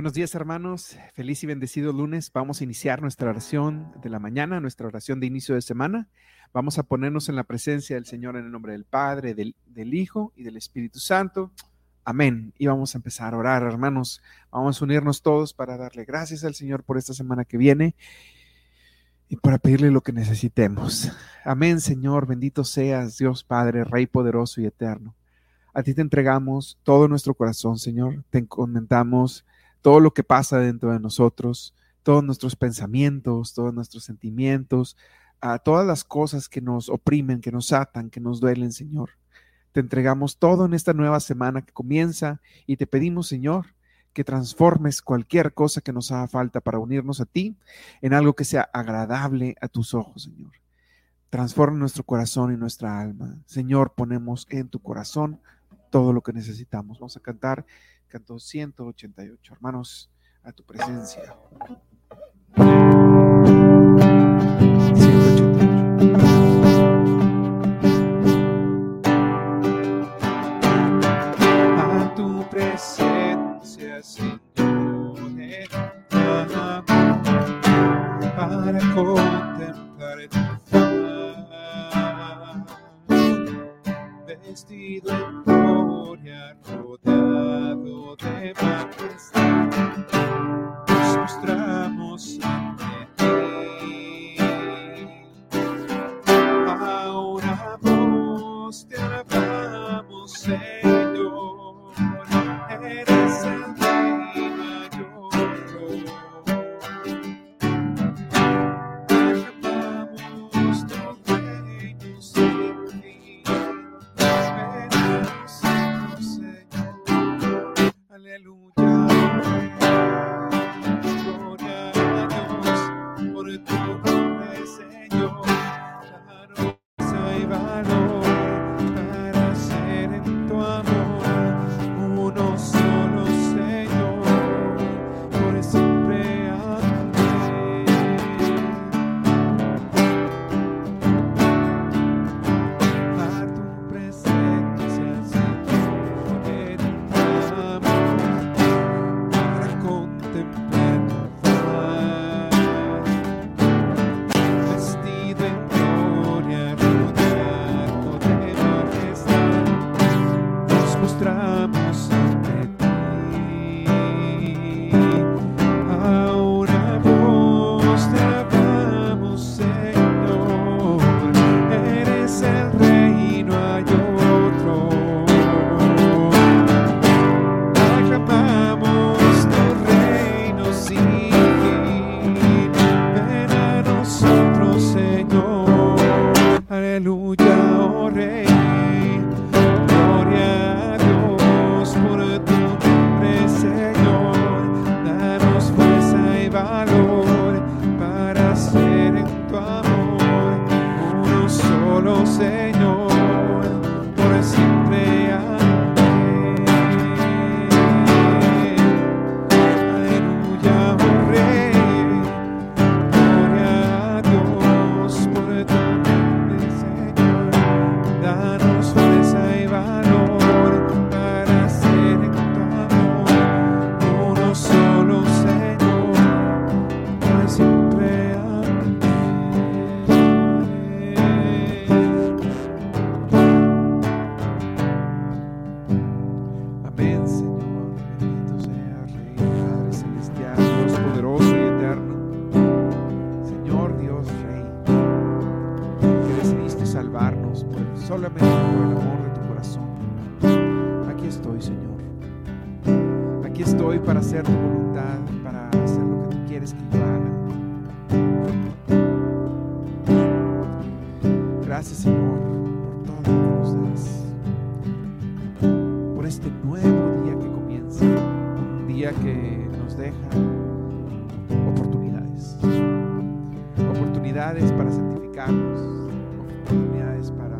Buenos días hermanos, feliz y bendecido lunes. Vamos a iniciar nuestra oración de la mañana, nuestra oración de inicio de semana. Vamos a ponernos en la presencia del Señor en el nombre del Padre, del, Hijo y del Espíritu Santo. Amén. Y vamos a empezar a orar, hermanos. Vamos a unirnos todos para darle gracias al Señor por esta semana que viene y para pedirle lo que necesitemos. Amén, Señor. Bendito seas, Dios Padre, Rey poderoso y eterno. A ti te entregamos todo nuestro corazón, Señor. Te encomendamos todo lo que pasa dentro de nosotros, todos nuestros pensamientos, todos nuestros sentimientos, a todas las cosas que nos oprimen, que nos atan, que nos duelen, Señor. Te entregamos todo en esta nueva semana que comienza y te pedimos, Señor, que transformes cualquier cosa que nos haga falta para unirnos a ti en algo que sea agradable a tus ojos, Señor. Transforma nuestro corazón y nuestra alma. Señor, ponemos en tu corazón todo lo que necesitamos. Vamos a cantar canto 188. Hermanos, a tu presencia. A tu presencia, Señor, para contemplar tu faz, vestido en gloria, rodeado de majestad, nos mostramos ante ti. Ahora vos te alabamos, Señor, oportunidades para santificarnos, oportunidades para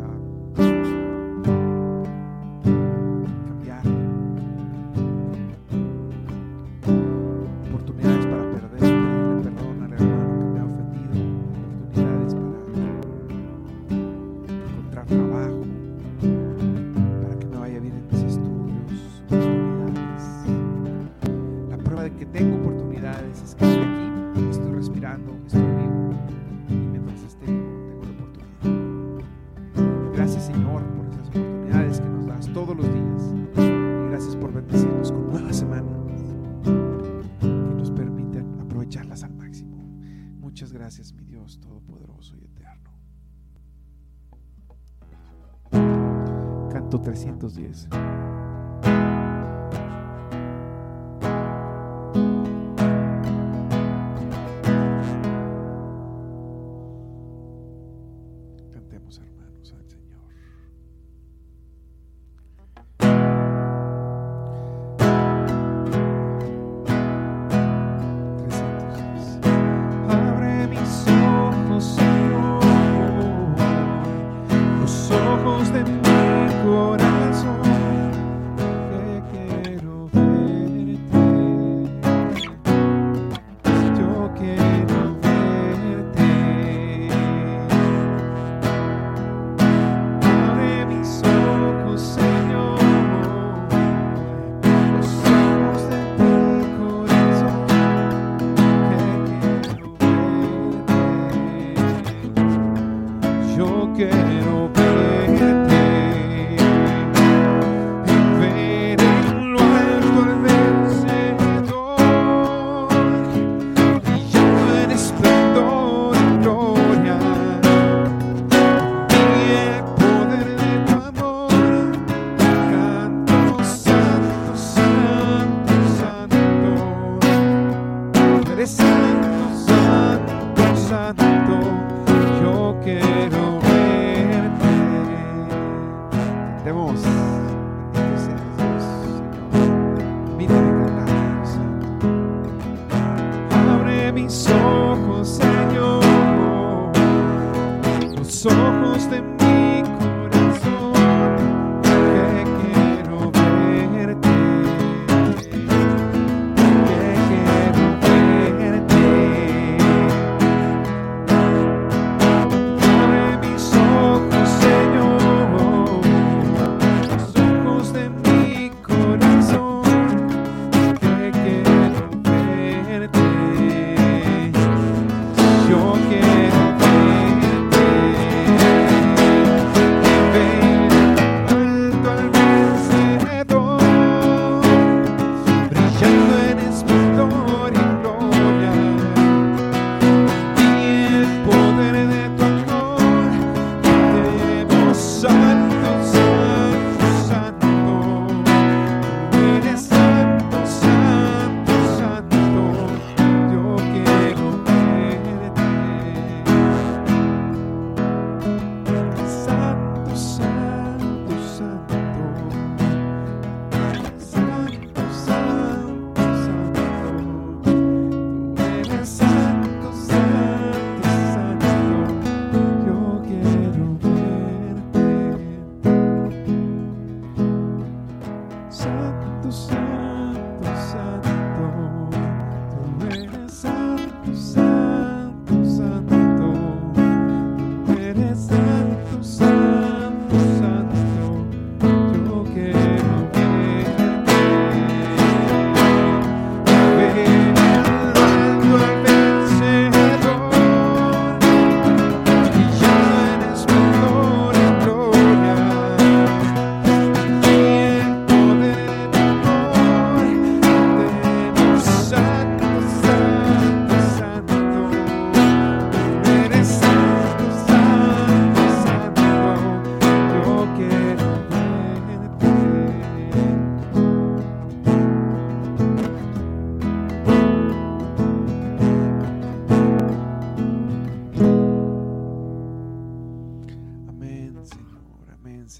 to say.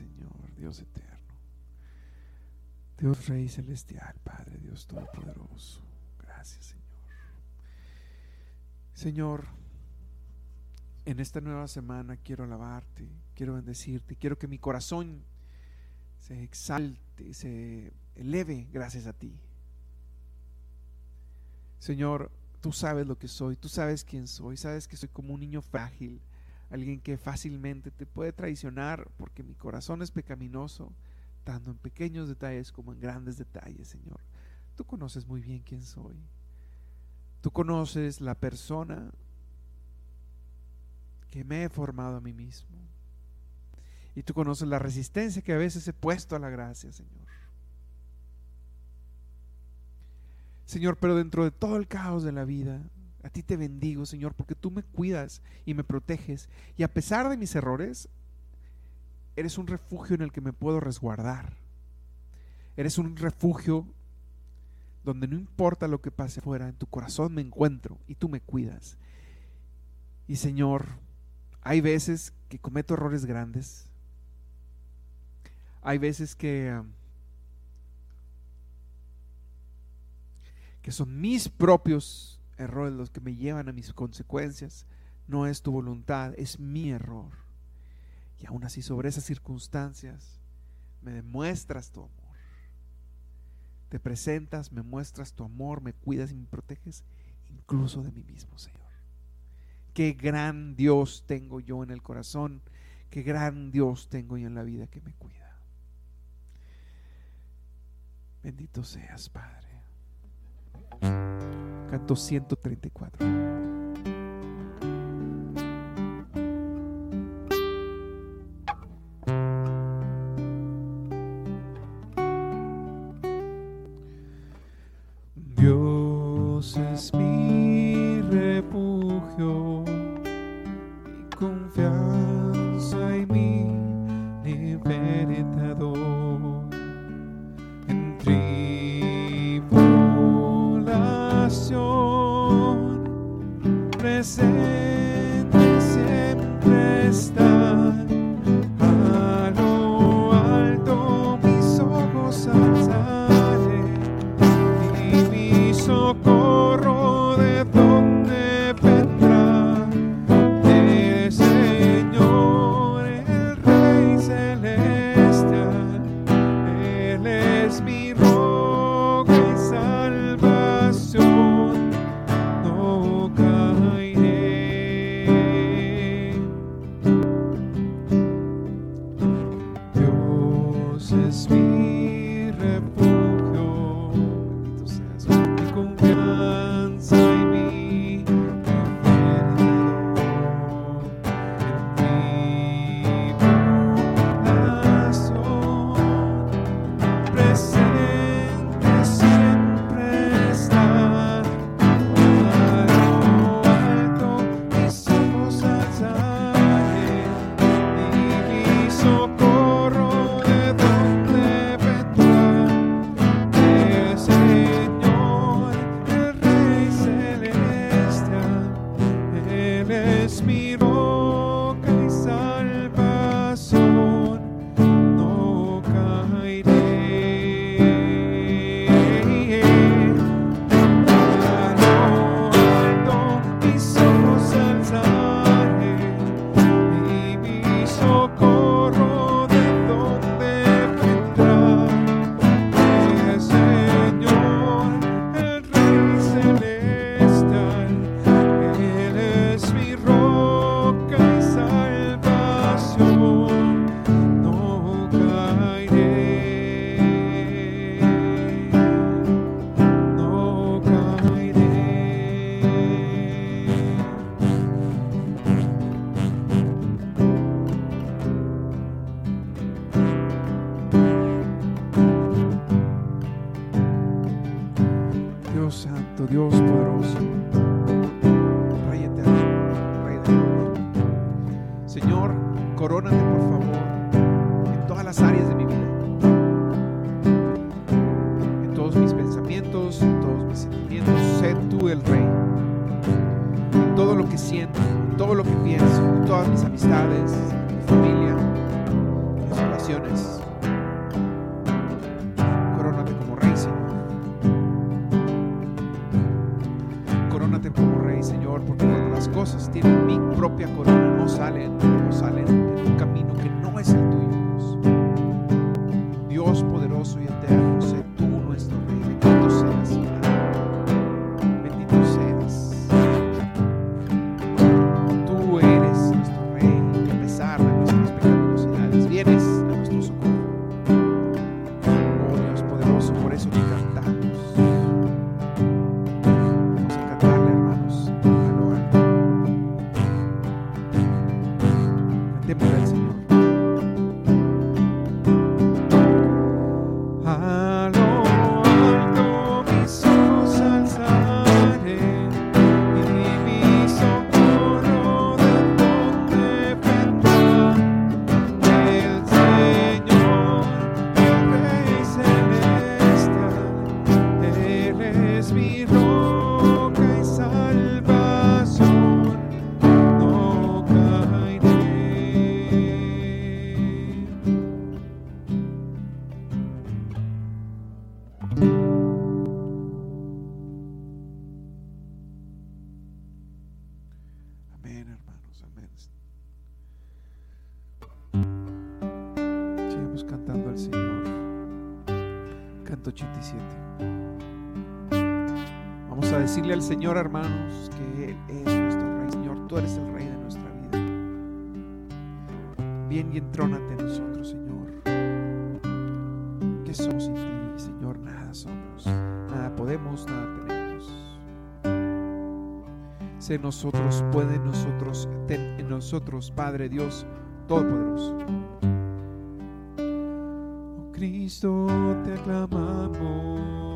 Señor, Dios eterno. Dios Rey Celestial, Padre, Dios Todopoderoso. Gracias, Señor. Señor, en esta nueva semana quiero alabarte, quiero bendecirte, quiero que mi corazón se exalte, se eleve gracias a ti. Señor, tú sabes lo que soy, tú sabes quién soy, sabes que soy como un niño frágil, alguien que fácilmente te puede traicionar porque mi corazón es pecaminoso, tanto en pequeños detalles como en grandes detalles, Señor. Tú conoces muy bien quién soy. Tú conoces la persona que me he formado a mí mismo. Y tú conoces la resistencia que a veces he puesto a la gracia, Señor. Señor, pero dentro de todo el caos de la vida, a ti te bendigo, Señor, porque tú me cuidas y me proteges. Y a pesar de mis errores, eres un refugio en el que me puedo resguardar. Eres un refugio donde no importa lo que pase afuera, en tu corazón me encuentro y tú me cuidas. Y Señor, hay veces que cometo errores grandes. Hay veces que, um, que son mis propios errores los que me llevan a mis consecuencias. No es tu voluntad, es mi error. Y aún así sobre esas circunstancias me demuestras tu amor. Te presentas, me muestras tu amor, me cuidas y me proteges incluso de mí mismo, Señor. Qué gran Dios tengo yo en el corazón, qué gran Dios tengo yo en la vida que me cuida. Bendito seas, Padre. Canto 134. Por eso te cantamos. Hermanos, que Él es nuestro Rey. Señor, tú eres el Rey de nuestra vida. Bien y entrónate en nosotros, Señor. ¿Qué somos sin ti, Señor? Nada somos. Nada podemos, nada tenemos. Sé nosotros, puede nosotros, ten en nosotros, Padre Dios Todopoderoso. Oh Cristo, te aclamamos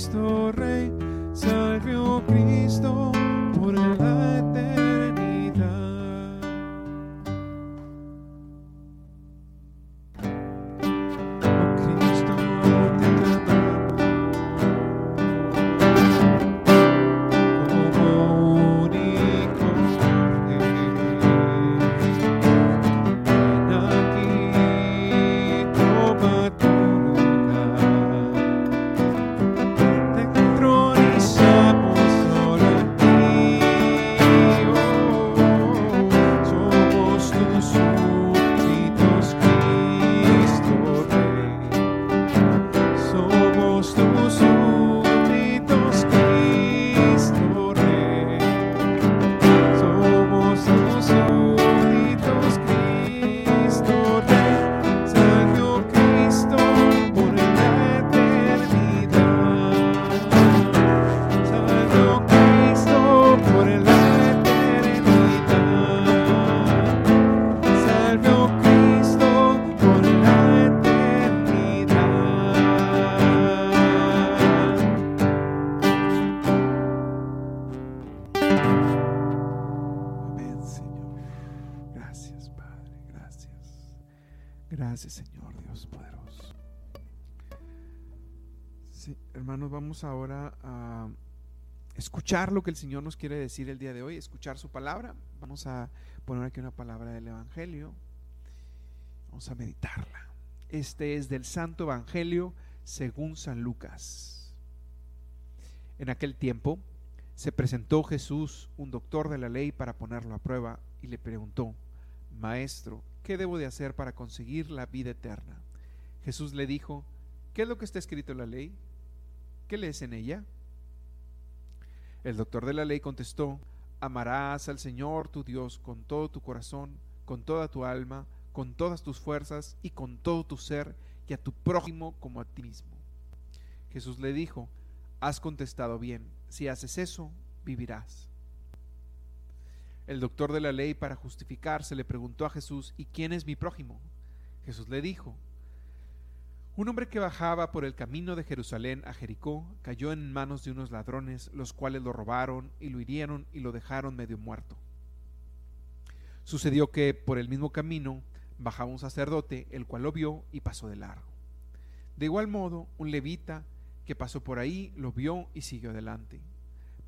Cristo Rey. Hermanos, vamos ahora a escuchar lo que el Señor nos quiere decir el día de hoy, escuchar su palabra. Vamos a poner aquí una palabra del Evangelio. Vamos a meditarla. Este es del Santo Evangelio según San Lucas. En aquel tiempo se presentó Jesús, un doctor de la ley, para ponerlo a prueba y le preguntó, Maestro, ¿qué debo de hacer para conseguir la vida eterna? Jesús le dijo, ¿qué es lo que está escrito en la ley? ¿Qué lees en ella? El doctor de la ley contestó, Amarás al Señor tu Dios con todo tu corazón, con toda tu alma, con todas tus fuerzas y con todo tu ser, y a tu prójimo como a ti mismo. Jesús le dijo, Has contestado bien, si haces eso, vivirás. El doctor de la ley, para justificarse, le preguntó a Jesús, ¿y quién es mi prójimo? Jesús le dijo, un hombre que bajaba por el camino de Jerusalén a Jericó cayó en manos de unos ladrones, los cuales lo robaron y lo hirieron y lo dejaron medio muerto. Sucedió que por el mismo camino bajaba un sacerdote, el cual lo vio y pasó de largo. De igual modo, un levita que pasó por ahí lo vio y siguió adelante.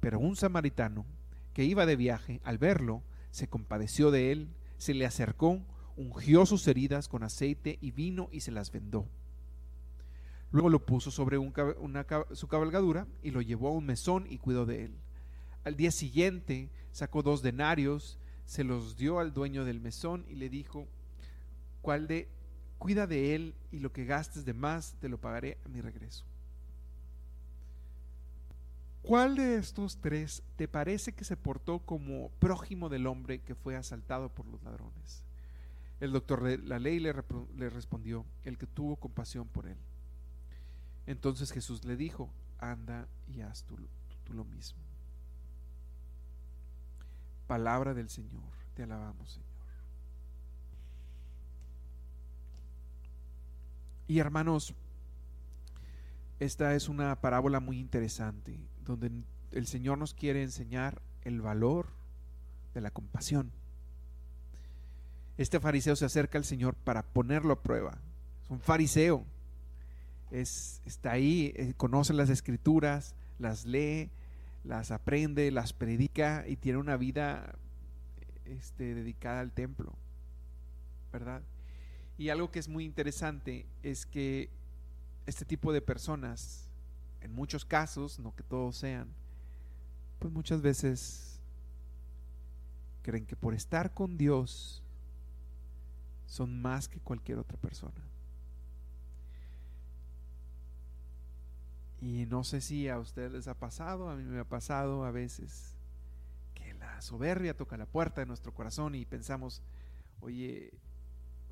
Pero un samaritano que iba de viaje, al verlo, se compadeció de él, se le acercó, ungió sus heridas con aceite y vino y se las vendó. Luego lo puso sobre una su cabalgadura y lo llevó a un mesón y cuidó de él. Al día siguiente sacó dos denarios, se los dio al dueño del mesón y le dijo, ¿cuál de cuida de él y lo que gastes de más te lo pagaré a mi regreso? ¿Cuál de estos tres te parece que se portó como prójimo del hombre que fue asaltado por los ladrones? El doctor de la ley le, le respondió, el que tuvo compasión por él. Entonces Jesús le dijo, anda y haz tú, lo mismo. Palabra del Señor, te alabamos Señor. Y hermanos, esta es una parábola muy interesante, donde el Señor nos quiere enseñar el valor de la compasión. Este fariseo se acerca al Señor para ponerlo a prueba. Es un fariseo. Es, está ahí, eh, conoce las escrituras, las lee, las aprende, las predica y tiene una vida este, dedicada al templo. ¿Verdad? Y algo que es muy interesante es que este tipo de personas, en muchos casos, no que todos sean, pues muchas veces creen que por estar con Dios son más que cualquier otra persona. Y no sé si a ustedes les ha pasado, a mí me ha pasado a veces que la soberbia toca la puerta de nuestro corazón y pensamos, oye,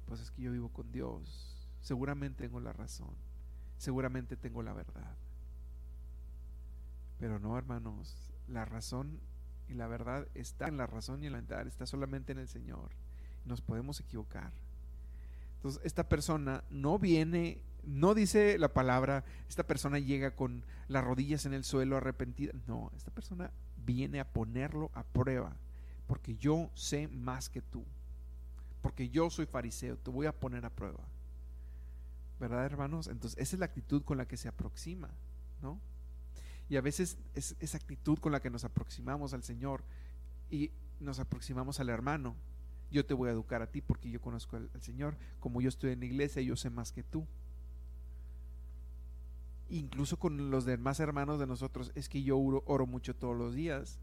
pues es que yo vivo con Dios, seguramente tengo la razón seguramente tengo la verdad. Pero no, hermanos, la razón y la verdad está en la razón y en la verdad, está solamente en el Señor. Nos podemos equivocar. Entonces, esta persona no viene, no dice la palabra, esta persona llega con las rodillas en el suelo arrepentida. No, esta persona viene a ponerlo a prueba, porque yo sé más que tú, porque yo soy fariseo, te voy a poner a prueba. ¿verdad, hermanos? Entonces, esa es la actitud con la que se aproxima, ¿no? Y a veces es esa actitud con la que nos aproximamos al Señor y nos aproximamos al hermano. Yo te voy a educar a ti porque yo conozco al, Señor. Como yo estoy en la iglesia, yo sé más que tú. Incluso con los demás hermanos de nosotros, es que yo oro, mucho todos los días.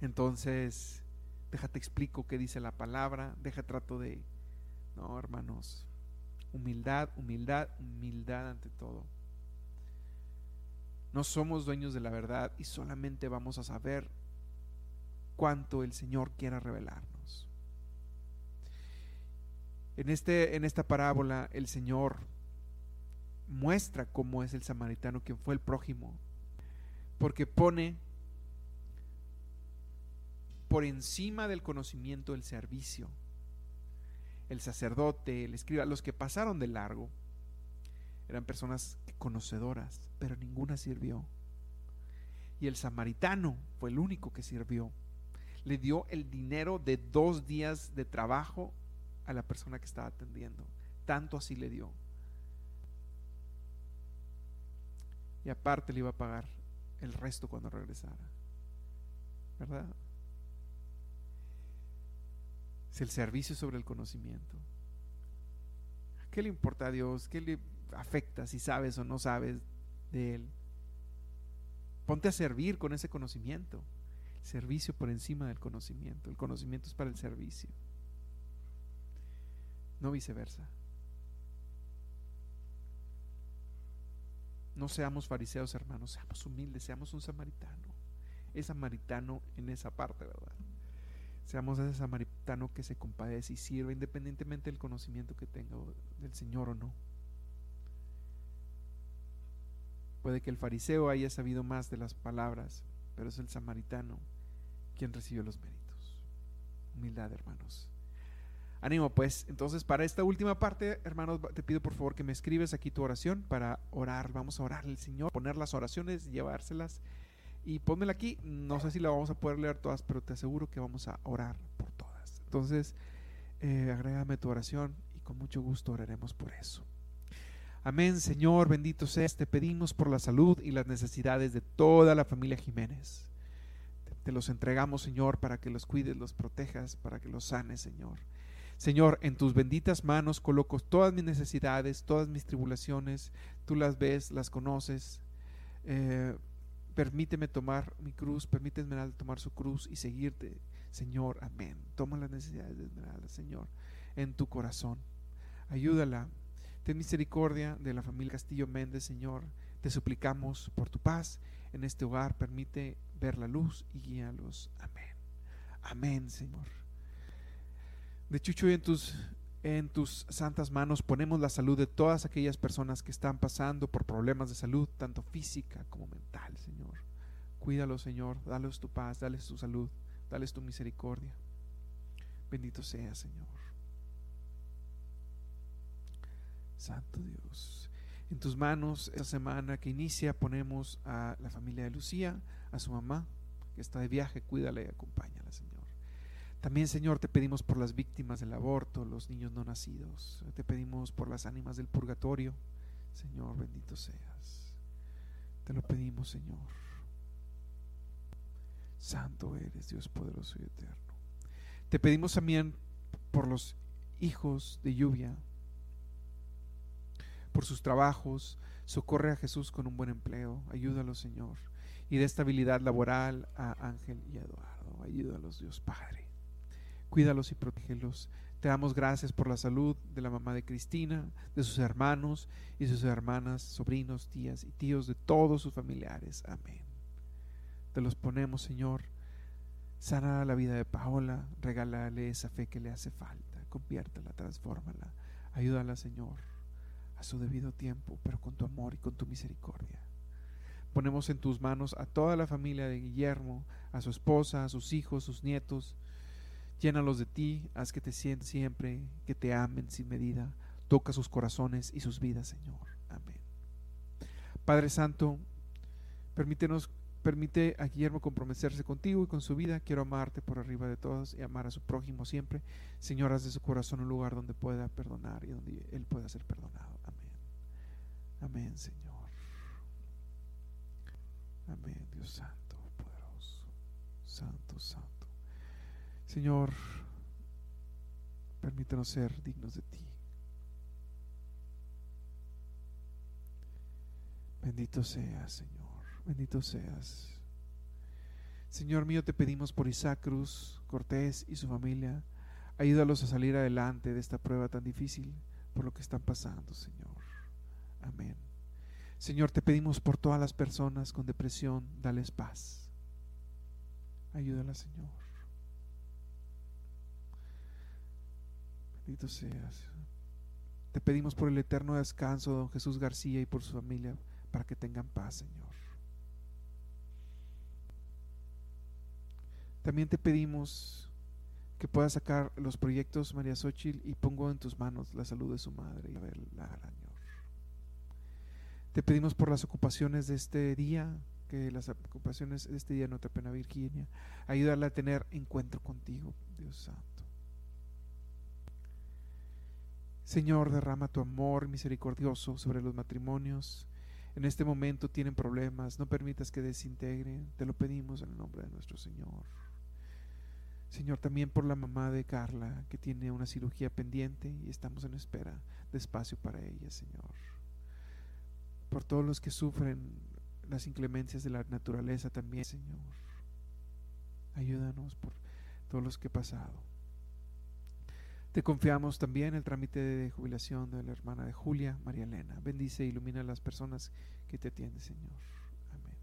Entonces, déjate explico qué dice la palabra, deja trato de... No, hermanos, Humildad, humildad, humildad ante todo. No somos dueños de la verdad y solamente vamos a saber cuánto el Señor quiera revelarnos. En, este, en esta parábola el Señor muestra cómo es el samaritano, quien fue el prójimo, porque pone por encima del conocimiento el servicio el sacerdote, el escriba, los que pasaron de largo, eran personas conocedoras, pero ninguna sirvió. Y el samaritano fue el único que sirvió. Le dio el dinero de dos días de trabajo a la persona que estaba atendiendo. Tanto así le dio. Y aparte le iba a pagar el resto cuando regresara. ¿Verdad? es el servicio sobre el conocimiento. ¿Qué le importa a Dios? ¿Qué le afecta si sabes o no sabes de Él? Ponte a servir con ese conocimiento. Servicio por encima del conocimiento. El conocimiento es para el servicio. No viceversa. No seamos fariseos, hermanos, seamos humildes, seamos un samaritano. Es samaritano en esa parte, ¿verdad? Seamos ese samaritano que se compadece y sirve independientemente del conocimiento que tenga del Señor o no. Puede que el fariseo haya sabido más de las palabras, pero es el samaritano quien recibió los méritos. Humildad, hermanos. Ánimo, pues. Entonces, para esta última parte, hermanos, te pido por favor que me escribes aquí tu oración para orar. Vamos a orar al Señor, poner las oraciones, llevárselas y pónmela aquí. No sé si la vamos a poder leer todas, pero te aseguro que vamos a orar por todas. Entonces, eh, agrégame tu oración y con mucho gusto oraremos por eso. Amén, Señor, bendito seas. Te pedimos por la salud y las necesidades de toda la familia Jiménez. Te los entregamos, Señor, para que los cuides, los protejas, para que los sanes, Señor. Señor, en tus benditas manos coloco todas mis necesidades, todas mis tribulaciones. Tú las ves, las conoces. Eh, Permíteme tomar mi cruz, permíteme Esmeralda tomar su cruz y seguirte, Señor. Amén. Toma las necesidades de Esmeralda, Señor, en tu corazón. Ayúdala. Ten misericordia de la familia Castillo Méndez, Señor. Te suplicamos por tu paz en este hogar, permite ver la luz y guíalos. Amén. Amén, Señor. De Chucho en tus en tus santas manos ponemos la salud de todas aquellas personas que están pasando por problemas de salud, tanto física como mental, Señor. Cuídalos, Señor, dales tu paz, dales tu salud, dales tu misericordia. Bendito sea, Señor. Santo Dios. En tus manos, esta semana que inicia, ponemos a la familia de Lucía, a su mamá, que está de viaje, cuídala y Señor. También, Señor, te pedimos por las víctimas del aborto, los niños no nacidos. Te pedimos por las ánimas del purgatorio. Señor, bendito seas. Te lo pedimos, Señor. Santo eres, Dios poderoso y eterno. Te pedimos también por los hijos de lluvia, por sus trabajos. Socorre a Jesús con un buen empleo. Ayúdalo, Señor. Y de estabilidad laboral a Ángel y Eduardo. Ayúdalos, Dios Padre cuídalos y protégelos. Te damos gracias por la salud de la mamá de Cristina, de sus hermanos y sus hermanas, sobrinos, tías y tíos, de todos sus familiares. Amén. Te los ponemos, Señor. Sana la vida de Paola, regálale esa fe que le hace falta, conviértela, transfórmala, ayúdala, Señor, a su debido tiempo, pero con tu amor y con tu misericordia. Ponemos en tus manos a toda la familia de Guillermo, a su esposa, a sus hijos, sus nietos, Llénalos de ti, haz que te sientan siempre, que te amen sin medida. Toca sus corazones y sus vidas, Señor. Amén. Padre Santo, permítenos, permite a Guillermo comprometerse contigo y con su vida. Quiero amarte por arriba de todos y amar a su prójimo siempre. Señor, haz de su corazón un lugar donde pueda perdonar y donde él pueda ser perdonado. Amén. Amén, Señor. Amén, Dios Santo, poderoso. Santo, Santo. Señor, permítanos ser dignos de ti. Bendito seas, Señor, bendito seas. Señor mío, te pedimos por Isaac Cruz, Cortés y su familia, ayúdalos a salir adelante de esta prueba tan difícil por lo que están pasando, Señor. Amén. Señor, te pedimos por todas las personas con depresión, dales paz. Ayúdala, Señor. Bendito seas. Te pedimos por el eterno descanso de don Jesús García y por su familia para que tengan paz, Señor. También te pedimos que puedas sacar los proyectos María Xochitl y pongo en tus manos la salud de su madre y la Señor. Te pedimos por las ocupaciones de este día, que las ocupaciones de este día no te pena Virginia, ayúdala a tener encuentro contigo, Dios Santo. Señor, derrama tu amor misericordioso sobre los matrimonios. En este momento tienen problemas, no permitas que desintegren, te lo pedimos en el nombre de nuestro Señor. Señor, también por la mamá de Carla, que tiene una cirugía pendiente y estamos en espera de espacio para ella, Señor. Por todos los que sufren las inclemencias de la naturaleza también, Señor. Ayúdanos por todos los que he pasado. Te confiamos también el trámite de jubilación de la hermana de Julia, María Elena. Bendice e ilumina a las personas que te atienden, Señor. Amén.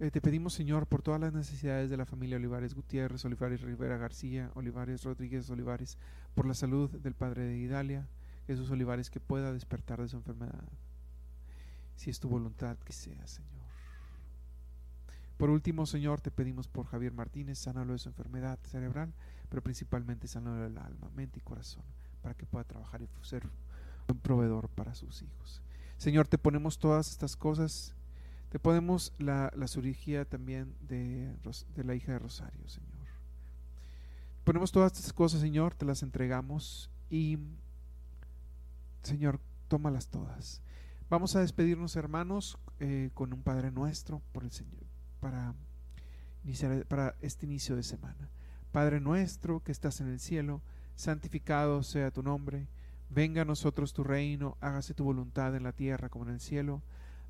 Eh, te pedimos, Señor, por todas las necesidades de la familia Olivares Gutiérrez, Olivares Rivera García, Olivares Rodríguez Olivares, por la salud del padre de Idalia, Jesús Olivares, que pueda despertar de su enfermedad. Si es tu voluntad que sea, Señor. Por último, Señor, te pedimos por Javier Martínez, sánalo de su enfermedad cerebral, pero principalmente sánalo del alma, mente y corazón, para que pueda trabajar y ser un proveedor para sus hijos. Señor, te ponemos todas estas cosas, te ponemos la, cirugía también de, de la hija de Rosario, Señor. Ponemos todas estas cosas, Señor, te las entregamos y, Señor, tómalas todas. Vamos a despedirnos, hermanos, eh, con un Padre nuestro por el Señor para, iniciar, para este inicio de semana. Padre nuestro que estás en el cielo, santificado sea tu nombre, venga a nosotros tu reino, hágase tu voluntad en la tierra como en el cielo.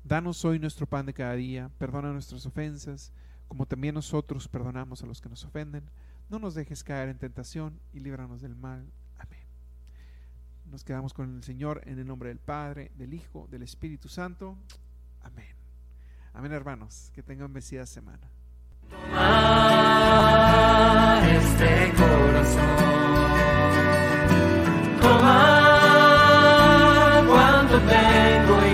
Danos hoy nuestro pan de cada día, perdona nuestras ofensas, como también nosotros perdonamos a los que nos ofenden. No nos dejes caer en tentación y líbranos del mal. Amén. Nos quedamos con el Señor en el nombre del Padre, del Hijo, del Espíritu Santo. Amén. Amén, hermanos. Que tengan bendecida semana. Toma este corazón. Toma cuanto tengo.